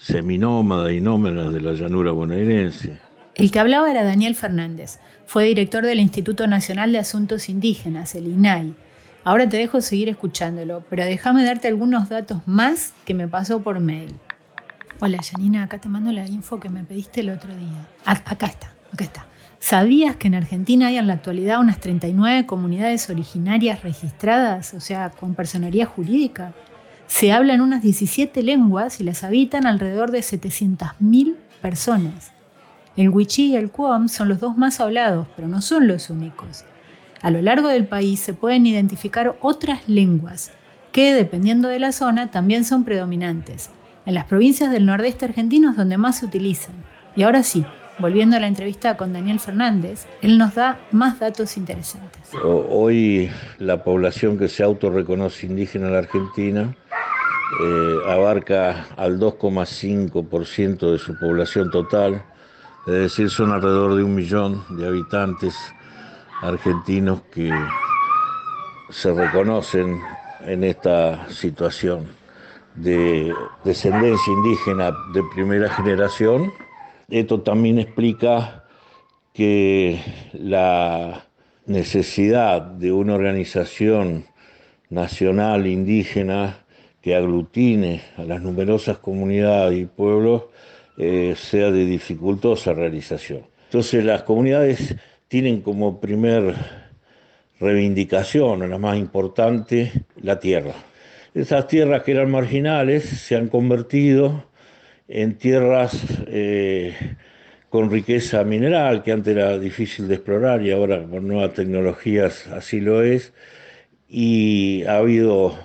seminómada y nómadas de la llanura bonaerense. El que hablaba era Daniel Fernández. Fue director del Instituto Nacional de Asuntos Indígenas, el INAI. Ahora te dejo seguir escuchándolo, pero déjame darte algunos datos más que me pasó por mail. Hola, Janina, acá te mando la info que me pediste el otro día. Ah, acá está, acá está. ¿Sabías que en Argentina hay en la actualidad unas 39 comunidades originarias registradas, o sea, con personería jurídica? Se hablan unas 17 lenguas y las habitan alrededor de 700.000 personas. El wichí y el cuom son los dos más hablados, pero no son los únicos. A lo largo del país se pueden identificar otras lenguas que, dependiendo de la zona, también son predominantes. En las provincias del nordeste argentino es donde más se utilizan. Y ahora sí, volviendo a la entrevista con Daniel Fernández, él nos da más datos interesantes. Hoy la población que se autorreconoce indígena en la Argentina eh, abarca al 2,5% de su población total, es decir, son alrededor de un millón de habitantes argentinos que se reconocen en esta situación de descendencia indígena de primera generación. Esto también explica que la necesidad de una organización nacional indígena que aglutine a las numerosas comunidades y pueblos eh, sea de dificultosa realización. Entonces las comunidades tienen como primer reivindicación, la más importante, la tierra. Esas tierras que eran marginales se han convertido en tierras eh, con riqueza mineral, que antes era difícil de explorar y ahora con nuevas tecnologías así lo es, y ha habido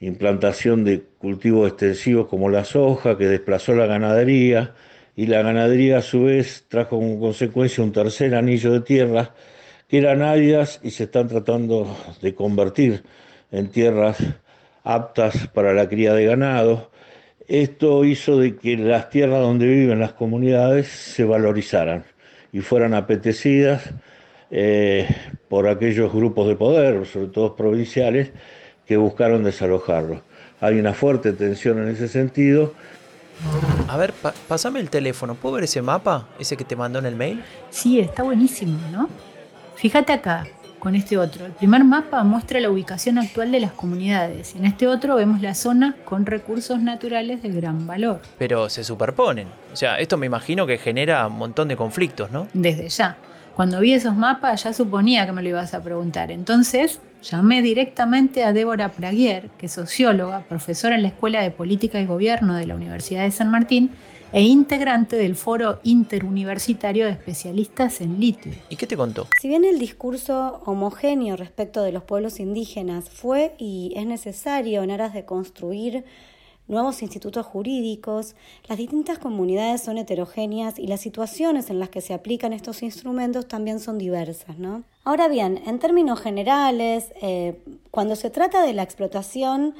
implantación de cultivos extensivos como la soja, que desplazó la ganadería, y la ganadería a su vez trajo como consecuencia un tercer anillo de tierras que eran áridas y se están tratando de convertir en tierras aptas para la cría de ganado. Esto hizo de que las tierras donde viven las comunidades se valorizaran y fueran apetecidas eh, por aquellos grupos de poder, sobre todo provinciales, que buscaron desalojarlos. Hay una fuerte tensión en ese sentido. A ver, pásame el teléfono. ¿Puedo ver ese mapa? ¿Ese que te mandó en el mail? Sí, está buenísimo, ¿no? Fíjate acá, con este otro. El primer mapa muestra la ubicación actual de las comunidades y en este otro vemos la zona con recursos naturales de gran valor. Pero se superponen. O sea, esto me imagino que genera un montón de conflictos, ¿no? Desde ya. Cuando vi esos mapas ya suponía que me lo ibas a preguntar. Entonces llamé directamente a Débora Praguier, que es socióloga, profesora en la Escuela de Política y Gobierno de la Universidad de San Martín, e integrante del Foro Interuniversitario de Especialistas en Litio. ¿Y qué te contó? Si bien el discurso homogéneo respecto de los pueblos indígenas fue y es necesario en aras de construir nuevos institutos jurídicos, las distintas comunidades son heterogéneas y las situaciones en las que se aplican estos instrumentos también son diversas. ¿no? Ahora bien, en términos generales, eh, cuando se trata de la explotación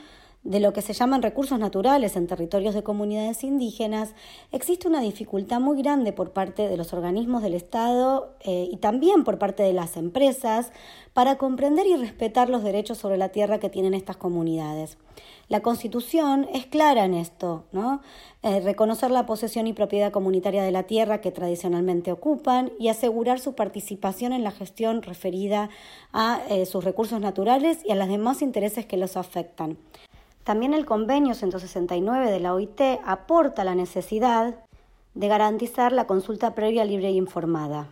de lo que se llaman recursos naturales en territorios de comunidades indígenas, existe una dificultad muy grande por parte de los organismos del Estado eh, y también por parte de las empresas para comprender y respetar los derechos sobre la tierra que tienen estas comunidades. La Constitución es clara en esto, ¿no? Eh, reconocer la posesión y propiedad comunitaria de la tierra que tradicionalmente ocupan y asegurar su participación en la gestión referida a eh, sus recursos naturales y a los demás intereses que los afectan. También el convenio 169 de la OIT aporta la necesidad de garantizar la consulta previa libre e informada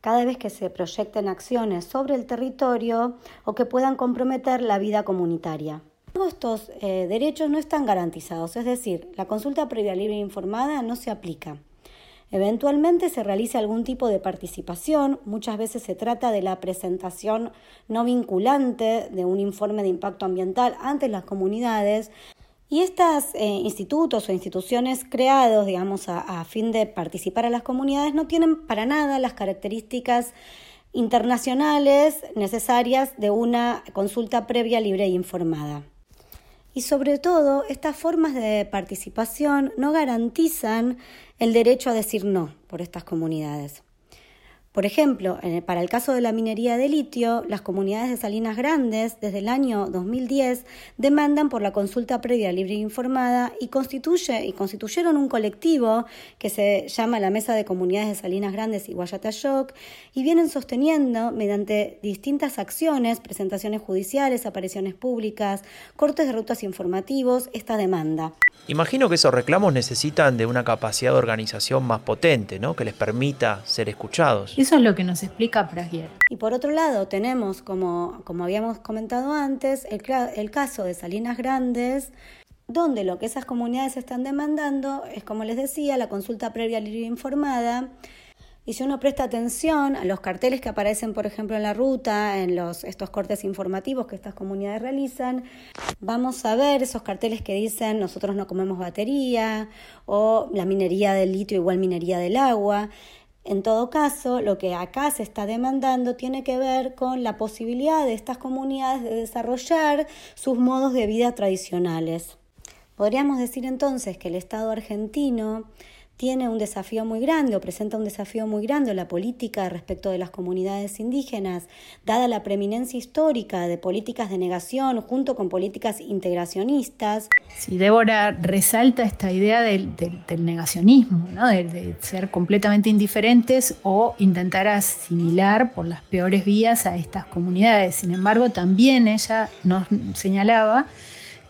cada vez que se proyecten acciones sobre el territorio o que puedan comprometer la vida comunitaria. Todos estos eh, derechos no están garantizados, es decir, la consulta previa libre e informada no se aplica. Eventualmente se realiza algún tipo de participación, muchas veces se trata de la presentación no vinculante de un informe de impacto ambiental ante las comunidades. Y estos eh, institutos o instituciones creados, digamos, a, fin de participar a las comunidades no tienen para nada las características internacionales necesarias de una consulta previa, libre e informada. Y sobre todo, estas formas de participación no garantizan el derecho a decir no por estas comunidades. Por ejemplo, para el caso de la minería de litio, las comunidades de Salinas Grandes desde el año 2010 demandan por la consulta previa libre e informada y, constituye, y constituyeron un colectivo que se llama la Mesa de Comunidades de Salinas Grandes y Guayatayoc y vienen sosteniendo mediante distintas acciones, presentaciones judiciales, apariciones públicas, cortes de rutas informativos, esta demanda. Imagino que esos reclamos necesitan de una capacidad de organización más potente, ¿no? que les permita ser escuchados. Eso es lo que nos explica Pragier. Y por otro lado, tenemos, como, como habíamos comentado antes, el, el caso de Salinas Grandes, donde lo que esas comunidades están demandando es, como les decía, la consulta previa libre informada. Y si uno presta atención a los carteles que aparecen, por ejemplo, en la ruta, en los, estos cortes informativos que estas comunidades realizan, vamos a ver esos carteles que dicen nosotros no comemos batería o la minería del litio igual minería del agua. En todo caso, lo que acá se está demandando tiene que ver con la posibilidad de estas comunidades de desarrollar sus modos de vida tradicionales. Podríamos decir entonces que el Estado argentino tiene un desafío muy grande o presenta un desafío muy grande la política respecto de las comunidades indígenas, dada la preeminencia histórica de políticas de negación junto con políticas integracionistas. Sí, Débora resalta esta idea del, negacionismo, ¿no? de ser completamente indiferentes o intentar asimilar por las peores vías a estas comunidades. Sin embargo, también ella nos señalaba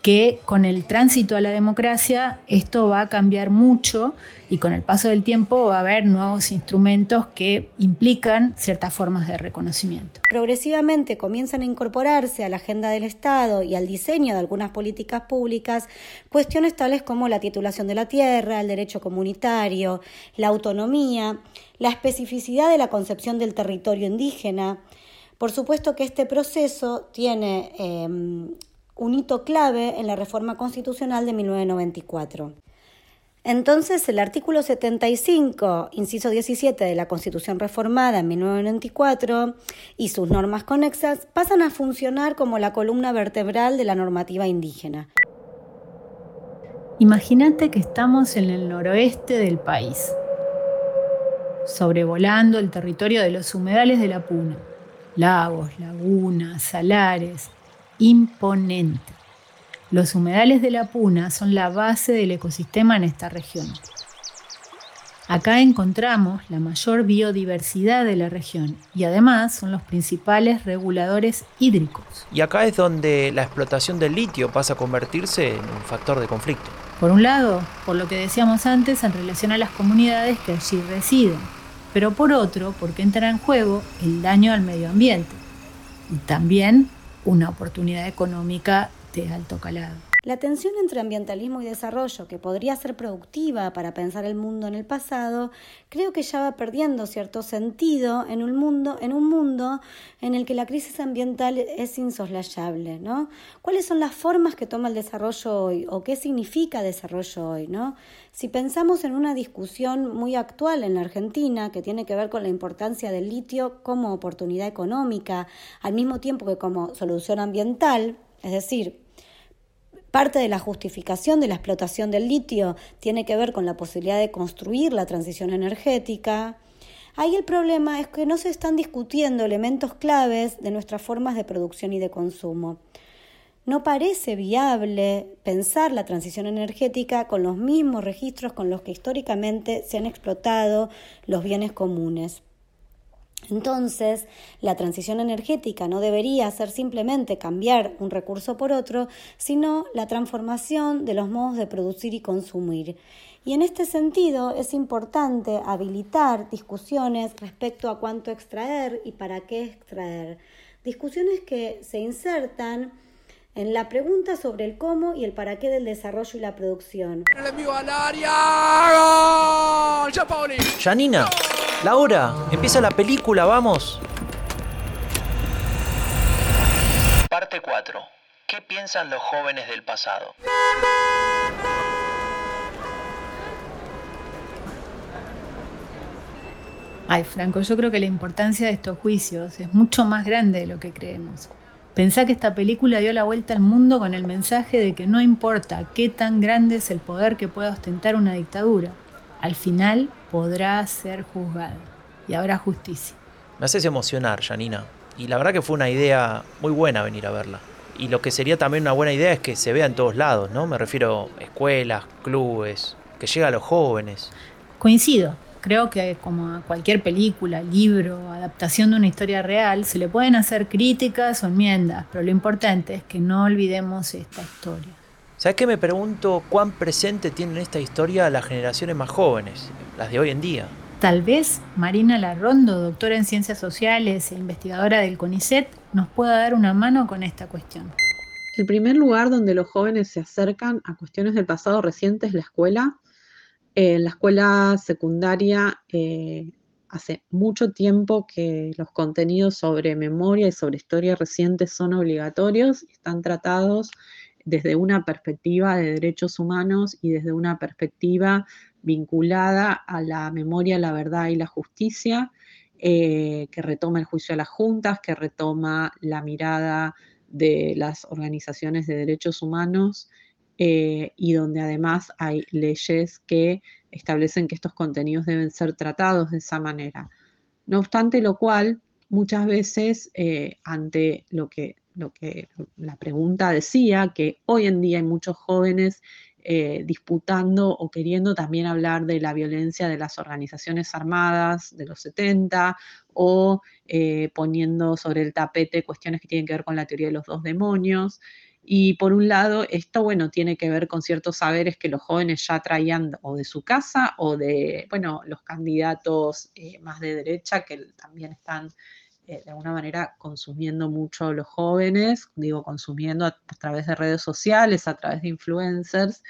que con el tránsito a la democracia esto va a cambiar mucho y con el paso del tiempo va a haber nuevos instrumentos que implican ciertas formas de reconocimiento. Progresivamente comienzan a incorporarse a la agenda del Estado y al diseño de algunas políticas públicas cuestiones tales como la titulación de la tierra, el derecho comunitario, la autonomía, la especificidad de la concepción del territorio indígena. Por supuesto que este proceso tiene em, un hito clave en la reforma constitucional de 1994. Entonces, el artículo 75, inciso 17 de la Constitución reformada en 1994 y sus normas conexas pasan a funcionar como la columna vertebral de la normativa indígena. Imagínate que estamos en el noroeste del país, sobrevolando el territorio de los humedales de la Puna, lagos, lagunas, salares, imponente. Los humedales de la Puna son la base del ecosistema en esta región. Acá encontramos la mayor biodiversidad de la región y además son los principales reguladores hídricos. Y acá es donde la explotación del litio pasa a convertirse en un factor de conflicto. Por un lado, por lo que decíamos antes en relación a las comunidades que allí residen, pero por otro, porque entra en juego el daño al medio ambiente y también una oportunidad económica de alto calado. La tensión entre ambientalismo y desarrollo, que podría ser productiva para pensar el mundo en el pasado, creo que ya va perdiendo cierto sentido en un mundo, en un mundo en el que la crisis ambiental es insoslayable, ¿no? ¿Cuáles son las formas que toma el desarrollo hoy o qué significa desarrollo hoy, ¿no? Si pensamos en una discusión muy actual en la Argentina que tiene que ver con la importancia del litio como oportunidad económica, al mismo tiempo que como solución ambiental, es decir, Parte de la justificación de la explotación del litio tiene que ver con la posibilidad de construir la transición energética. Ahí el problema es que no se están discutiendo elementos claves de nuestras formas de producción y de consumo. No parece viable pensar la transición energética con los mismos registros con los que históricamente se han explotado los bienes comunes. Entonces, la transición energética no debería ser simplemente cambiar un recurso por otro, sino la transformación de los modos de producir y consumir. Y en este sentido es importante habilitar discusiones respecto a cuánto extraer y para qué extraer. Discusiones que se insertan en la pregunta sobre el cómo y el para qué del desarrollo y la producción. El envío al área. Janina, la hora. Empieza la película, vamos. Parte 4. ¿Qué piensan los jóvenes del pasado? Ay, Franco, yo creo que la importancia de estos juicios es mucho más grande de lo que creemos. Pensá que esta película dio la vuelta al mundo con el mensaje de que no importa qué tan grande es el poder que pueda ostentar una dictadura, al final podrá ser juzgado y habrá justicia. Me haces emocionar, Janina. Y la verdad que fue una idea muy buena venir a verla. Y lo que sería también una buena idea es que se vea en todos lados, ¿no? Me refiero a escuelas, clubes, que llegue a los jóvenes. Coincido. Creo que como a cualquier película, libro, adaptación de una historia real, se le pueden hacer críticas o enmiendas, pero lo importante es que no olvidemos esta historia. ¿Sabes qué me pregunto cuán presente tienen esta historia las generaciones más jóvenes, las de hoy en día? Tal vez Marina Larrondo, doctora en ciencias sociales e investigadora del CONICET, nos pueda dar una mano con esta cuestión. El primer lugar donde los jóvenes se acercan a cuestiones del pasado reciente es la escuela en la escuela secundaria eh, hace mucho tiempo que los contenidos sobre memoria y sobre historia reciente son obligatorios, están tratados desde una perspectiva de derechos humanos y desde una perspectiva vinculada a la memoria, la verdad y la justicia, eh, que retoma el juicio a las juntas, que retoma la mirada de las organizaciones de derechos humanos eh, y donde además hay leyes que establecen que estos contenidos deben ser tratados de esa manera. No obstante lo cual, muchas veces eh, ante lo que, lo que la pregunta decía, que hoy en día hay muchos jóvenes eh, disputando o queriendo también hablar de la violencia de las organizaciones armadas de los 70 o poniendo sobre el tapete cuestiones que tienen que ver con la teoría de los dos demonios. Y por un lado, esto, bueno, tiene que ver con ciertos saberes que los jóvenes ya traían o de su casa o de, bueno, los candidatos eh, más de derecha que también están eh, de alguna manera consumiendo mucho los jóvenes, digo, consumiendo a, través de redes sociales, a través de influencers,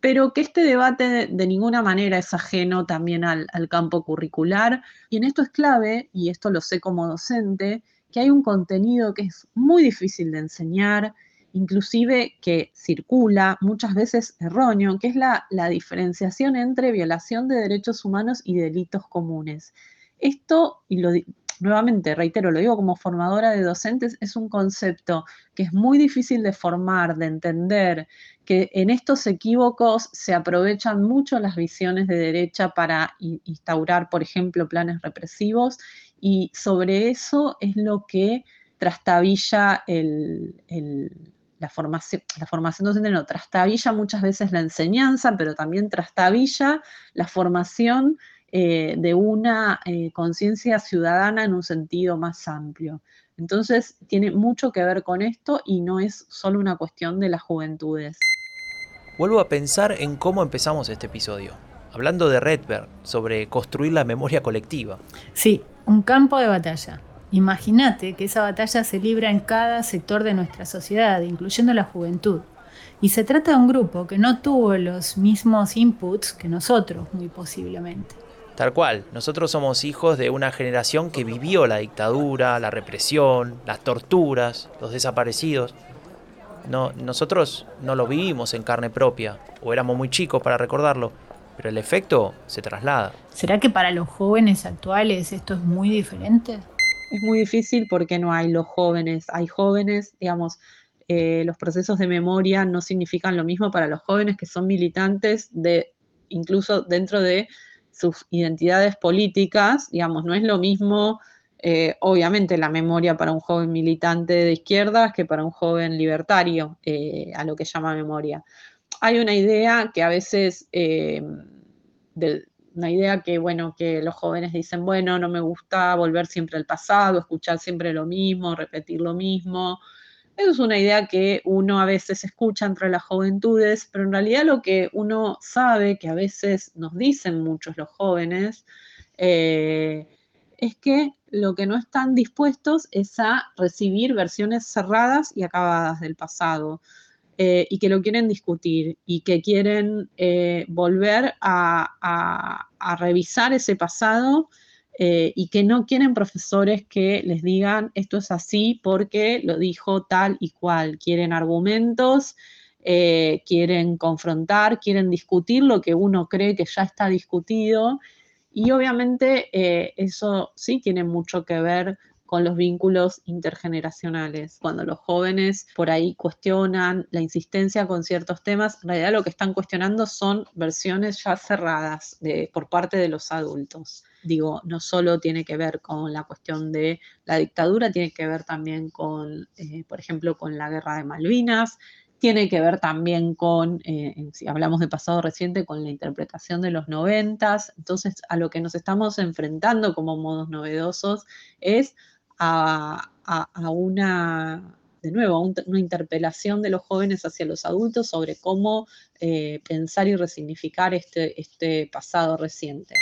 pero que este debate de, ninguna manera es ajeno también al, al campo curricular. Y en esto es clave, y esto lo sé como docente, que hay un contenido que es muy difícil de enseñar, inclusive que circula, muchas veces erróneo, que es la, diferenciación entre violación de derechos humanos y delitos comunes. Esto, y lo, nuevamente reitero, lo digo como formadora de docentes, es un concepto que es muy difícil de formar, de entender, que en estos equívocos se aprovechan mucho las visiones de derecha para instaurar, por ejemplo, planes represivos y sobre eso es lo que trastabilla la, formación, la formación docente, no, trastabilla muchas veces la enseñanza, pero también trastabilla la formación eh, de una eh, conciencia ciudadana en un sentido más amplio. Entonces, tiene mucho que ver con esto y no es solo una cuestión de las juventudes. Vuelvo a pensar en cómo empezamos este episodio, hablando de Redberg, sobre construir la memoria colectiva. Sí, un campo de batalla. Imagínate que esa batalla se libra en cada sector de nuestra sociedad, incluyendo la juventud. Y se trata de un grupo que no tuvo los mismos inputs que nosotros, muy posiblemente. Tal cual, nosotros somos hijos de una generación que vivió la dictadura, la represión, las torturas, los desaparecidos. No, nosotros no lo vivimos en carne propia, o éramos muy chicos para recordarlo, pero el efecto se traslada. ¿Será que para los jóvenes actuales esto es muy diferente? Es muy difícil porque no hay los jóvenes, hay jóvenes, digamos, eh, los procesos de memoria no significan lo mismo para los jóvenes que son militantes de incluso dentro de sus identidades políticas, digamos, no es lo mismo, eh, obviamente, la memoria para un joven militante de izquierdas que para un joven libertario, eh, a lo que llama memoria hay una idea que a veces, eh, una idea que, bueno, que los jóvenes dicen, bueno, no me gusta volver siempre al pasado, escuchar siempre lo mismo, repetir lo mismo. Eso es una idea que uno a veces escucha entre las juventudes, pero en realidad lo que uno sabe, que a veces nos dicen muchos los jóvenes, eh, es que lo que no están dispuestos es a recibir versiones cerradas y acabadas del pasado. Eh, y que lo quieren discutir y que quieren eh, volver a, revisar ese pasado eh, y que no quieren profesores que les digan esto es así porque lo dijo tal y cual. Quieren argumentos, quieren confrontar, quieren discutir lo que uno cree que ya está discutido Y obviamente eh, eso sí tiene mucho que ver con los vínculos intergeneracionales. Cuando los jóvenes por ahí cuestionan la insistencia con ciertos temas, en realidad lo que están cuestionando son versiones ya cerradas de, por parte de los adultos. Digo, no solo tiene que ver con la cuestión de la dictadura, tiene que ver también con, eh, por ejemplo, con la guerra de Malvinas, tiene que ver también con, eh, si hablamos de pasado reciente, con la interpretación de los noventas. Entonces, a lo que nos estamos enfrentando como modos novedosos es a, una, de nuevo, una interpelación de los jóvenes hacia los adultos sobre cómo eh, pensar y resignificar este, este pasado reciente.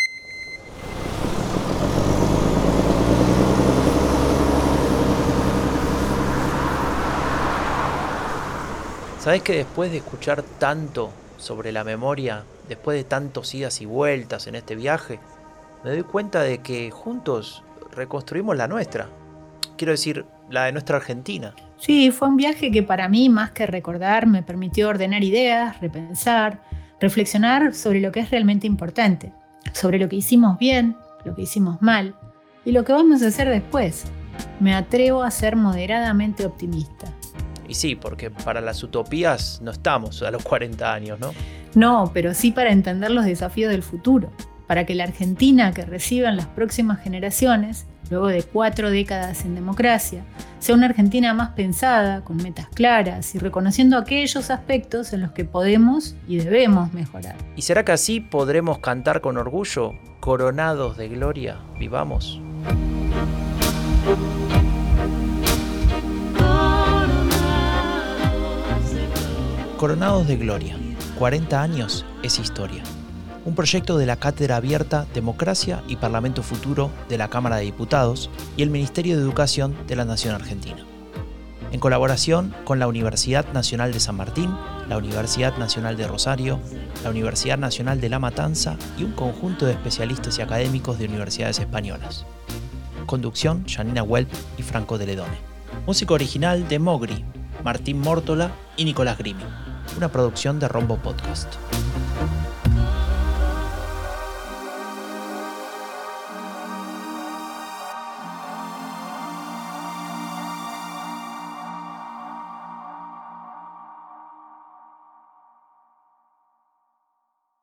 ¿Sabes que después de escuchar tanto sobre la memoria, después de tantos idas y vueltas en este viaje, me doy cuenta de que juntos reconstruimos la nuestra? Quiero decir, la de nuestra Argentina. Sí, fue un viaje que para mí, más que recordar, me permitió ordenar ideas, repensar, reflexionar sobre lo que es realmente importante, sobre lo que hicimos bien, lo que hicimos mal y lo que vamos a hacer después. Me atrevo a ser moderadamente optimista. Y sí, porque para las utopías no estamos a los 40 años, ¿no? No, pero sí para entender los desafíos del futuro, para que la Argentina que reciban las próximas generaciones luego de cuatro décadas en democracia, sea una Argentina más pensada, con metas claras y reconociendo aquellos aspectos en los que podemos y debemos mejorar. ¿Y será que así podremos cantar con orgullo, coronados de gloria, vivamos? Coronados de Gloria, 40 años es historia un proyecto de la Cátedra Abierta Democracia y Parlamento Futuro de la Cámara de Diputados y el Ministerio de Educación de la Nación Argentina. En colaboración con la Universidad Nacional de San Martín, la Universidad Nacional de Rosario, la Universidad Nacional de La Matanza y un conjunto de especialistas y académicos de universidades españolas. Conducción, Janina Welp y Franco de Ledone. Música original de Mogri, Martín Mórtola y Nicolás Grimi. Una producción de Rombo Podcast.